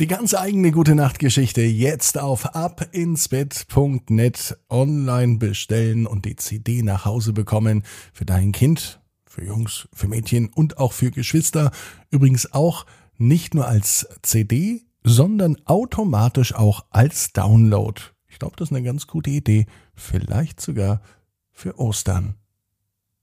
Die ganz eigene gute Nachtgeschichte jetzt auf abinsbett.net online bestellen und die CD nach Hause bekommen für dein Kind, für Jungs, für Mädchen und auch für Geschwister. Übrigens auch nicht nur als CD, sondern automatisch auch als Download. Ich glaube, das ist eine ganz gute Idee, vielleicht sogar für Ostern.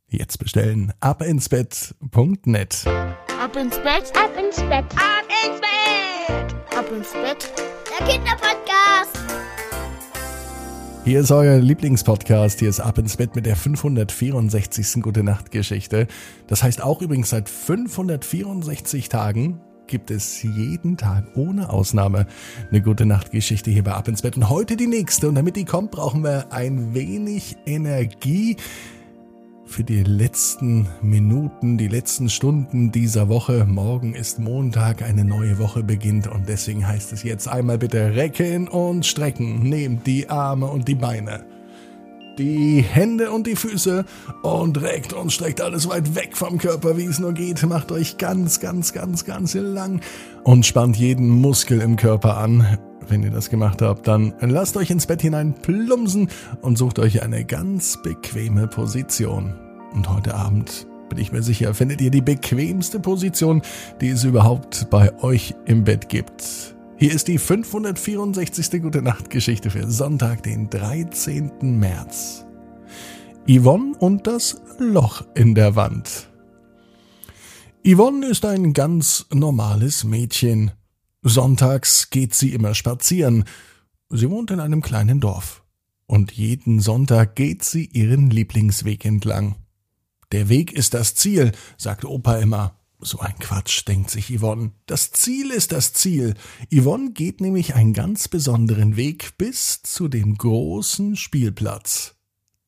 Jetzt bestellen abinsbett.net. Ab ins Bett, ab ins Bett, ab ins Bett, ab ins Bett. Der Kinderpodcast. Hier ist euer Lieblingspodcast. Hier ist Ab ins Bett mit der 564. Gute Nacht Geschichte. Das heißt auch übrigens seit 564 Tagen gibt es jeden Tag ohne Ausnahme eine gute Nachtgeschichte hier bei Ab ins Bett. Und heute die nächste. Und damit die kommt, brauchen wir ein wenig Energie für die letzten Minuten, die letzten Stunden dieser Woche. Morgen ist Montag, eine neue Woche beginnt und deswegen heißt es jetzt einmal bitte recken und strecken. Nehmt die Arme und die Beine, die Hände und die Füße und reckt und streckt alles weit weg vom Körper, wie es nur geht. Macht euch ganz, ganz, ganz, ganz lang und spannt jeden Muskel im Körper an. Wenn ihr das gemacht habt, dann lasst euch ins Bett hinein plumsen und sucht euch eine ganz bequeme Position. Und heute Abend, bin ich mir sicher, findet ihr die bequemste Position, die es überhaupt bei euch im Bett gibt. Hier ist die 564. Gute Nacht Geschichte für Sonntag, den 13. März. Yvonne und das Loch in der Wand. Yvonne ist ein ganz normales Mädchen. Sonntags geht sie immer spazieren. Sie wohnt in einem kleinen Dorf. Und jeden Sonntag geht sie ihren Lieblingsweg entlang. Der Weg ist das Ziel, sagt Opa immer. So ein Quatsch, denkt sich Yvonne. Das Ziel ist das Ziel. Yvonne geht nämlich einen ganz besonderen Weg bis zu dem großen Spielplatz.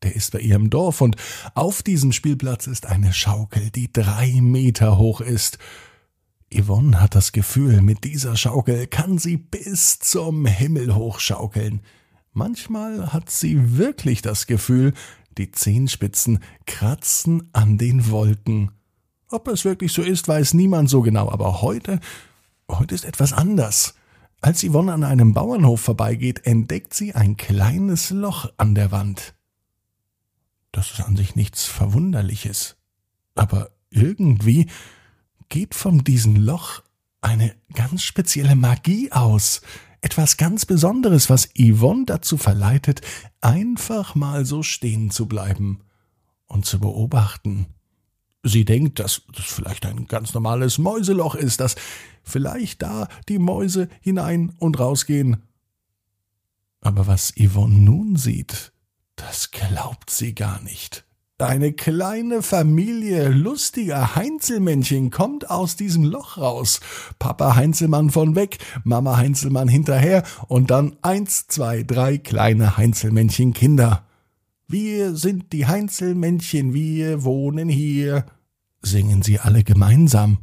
Der ist bei ihrem Dorf und auf diesem Spielplatz ist eine Schaukel, die drei Meter hoch ist. Yvonne hat das Gefühl, mit dieser Schaukel kann sie bis zum Himmel hochschaukeln. Manchmal hat sie wirklich das Gefühl, die Zehenspitzen kratzen an den Wolken. Ob es wirklich so ist, weiß niemand so genau, aber heute, heute ist etwas anders. Als Yvonne an einem Bauernhof vorbeigeht, entdeckt sie ein kleines Loch an der Wand. Das ist an sich nichts Verwunderliches. Aber irgendwie geht von diesem Loch eine ganz spezielle Magie aus. Etwas ganz Besonderes, was Yvonne dazu verleitet, einfach mal so stehen zu bleiben und zu beobachten. Sie denkt, dass das vielleicht ein ganz normales Mäuseloch ist, dass vielleicht da die Mäuse hinein und rausgehen. Aber was Yvonne nun sieht, das glaubt sie gar nicht. Eine kleine Familie lustiger Heinzelmännchen kommt aus diesem Loch raus. Papa Heinzelmann von weg, Mama Heinzelmann hinterher und dann eins, zwei, drei kleine Heinzelmännchen Kinder. Wir sind die Heinzelmännchen, wir wohnen hier, singen sie alle gemeinsam.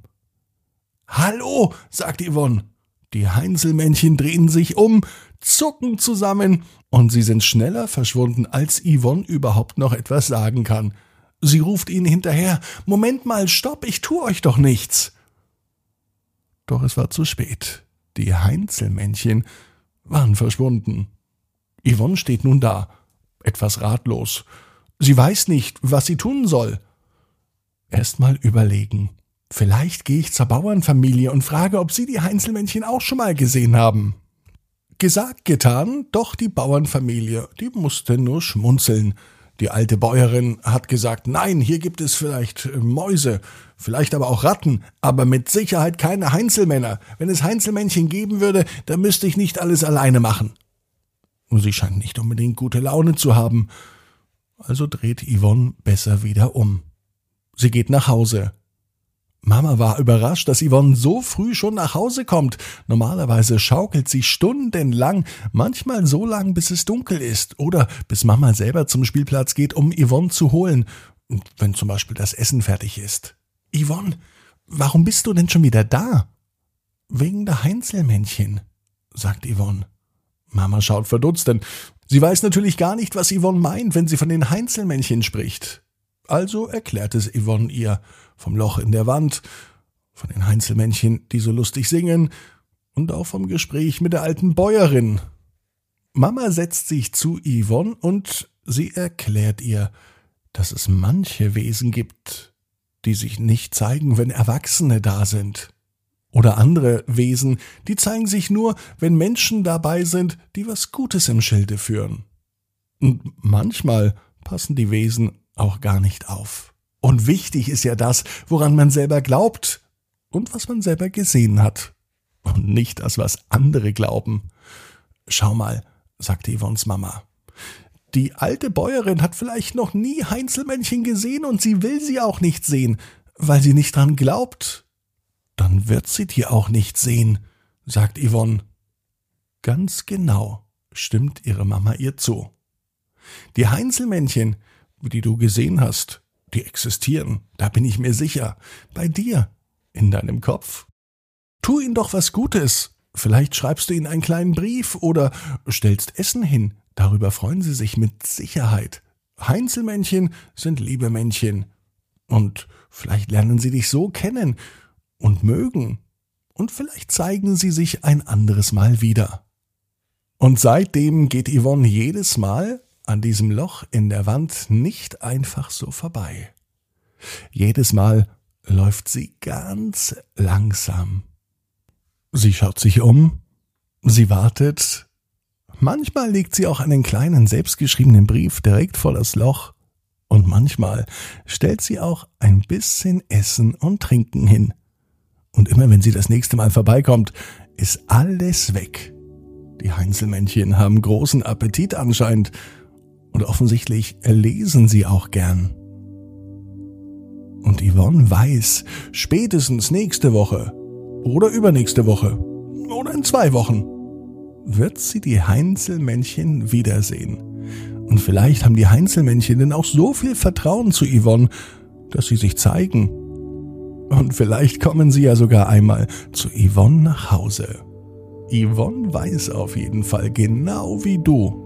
Hallo, sagt Yvonne. Die Heinzelmännchen drehen sich um, zucken zusammen und sie sind schneller verschwunden, als Yvonne überhaupt noch etwas sagen kann. Sie ruft ihnen hinterher, Moment mal, stopp, ich tu euch doch nichts. Doch es war zu spät. Die Heinzelmännchen waren verschwunden. Yvonne steht nun da, etwas ratlos. Sie weiß nicht, was sie tun soll. Erst mal überlegen. Vielleicht gehe ich zur Bauernfamilie und frage, ob sie die Heinzelmännchen auch schon mal gesehen haben. Gesagt, getan, doch die Bauernfamilie, die musste nur schmunzeln. Die alte Bäuerin hat gesagt, nein, hier gibt es vielleicht äh, Mäuse, vielleicht aber auch Ratten, aber mit Sicherheit keine Heinzelmänner. Wenn es Heinzelmännchen geben würde, dann müsste ich nicht alles alleine machen. Sie scheint nicht unbedingt gute Laune zu haben. Also dreht Yvonne besser wieder um. Sie geht nach Hause. Mama war überrascht, dass Yvonne so früh schon nach Hause kommt. Normalerweise schaukelt sie stundenlang, manchmal so lang, bis es dunkel ist oder bis Mama selber zum Spielplatz geht, um Yvonne zu holen, wenn zum Beispiel das Essen fertig ist. Yvonne, warum bist du denn schon wieder da? Wegen der Heinzelmännchen, sagt Yvonne. Mama schaut verdutzt, denn sie weiß natürlich gar nicht, was Yvonne meint, wenn sie von den Heinzelmännchen spricht. Also erklärt es Yvonne ihr vom Loch in der Wand, von den Heinzelmännchen, die so lustig singen, und auch vom Gespräch mit der alten Bäuerin. Mama setzt sich zu Yvonne und sie erklärt ihr, dass es manche Wesen gibt, die sich nicht zeigen, wenn Erwachsene da sind. Oder andere Wesen, die zeigen sich nur, wenn Menschen dabei sind, die was Gutes im Schilde führen. Und manchmal passen die Wesen auch gar nicht auf. Und wichtig ist ja das, woran man selber glaubt und was man selber gesehen hat. Und nicht das, was andere glauben. Schau mal, sagte Yvonnes Mama. Die alte Bäuerin hat vielleicht noch nie Heinzelmännchen gesehen und sie will sie auch nicht sehen, weil sie nicht dran glaubt. Dann wird sie die auch nicht sehen, sagt Yvonne. Ganz genau, stimmt ihre Mama ihr zu. Die Heinzelmännchen, die du gesehen hast, die existieren, da bin ich mir sicher, bei dir, in deinem Kopf. Tu ihnen doch was Gutes. Vielleicht schreibst du ihnen einen kleinen Brief oder stellst Essen hin. Darüber freuen sie sich mit Sicherheit. Heinzelmännchen sind liebe Männchen. Und vielleicht lernen sie dich so kennen und mögen. Und vielleicht zeigen sie sich ein anderes Mal wieder. Und seitdem geht Yvonne jedes Mal an diesem Loch in der Wand nicht einfach so vorbei. Jedes Mal läuft sie ganz langsam Sie schaut sich um, sie wartet. Manchmal legt sie auch einen kleinen selbstgeschriebenen Brief direkt vor das Loch und manchmal stellt sie auch ein bisschen Essen und Trinken hin. Und immer wenn sie das nächste Mal vorbeikommt, ist alles weg. Die Heinzelmännchen haben großen Appetit anscheinend und offensichtlich lesen sie auch gern. Und Yvonne weiß, spätestens nächste Woche oder übernächste Woche. Oder in zwei Wochen. Wird sie die Heinzelmännchen wiedersehen. Und vielleicht haben die Heinzelmännchen denn auch so viel Vertrauen zu Yvonne, dass sie sich zeigen. Und vielleicht kommen sie ja sogar einmal zu Yvonne nach Hause. Yvonne weiß auf jeden Fall genau wie du.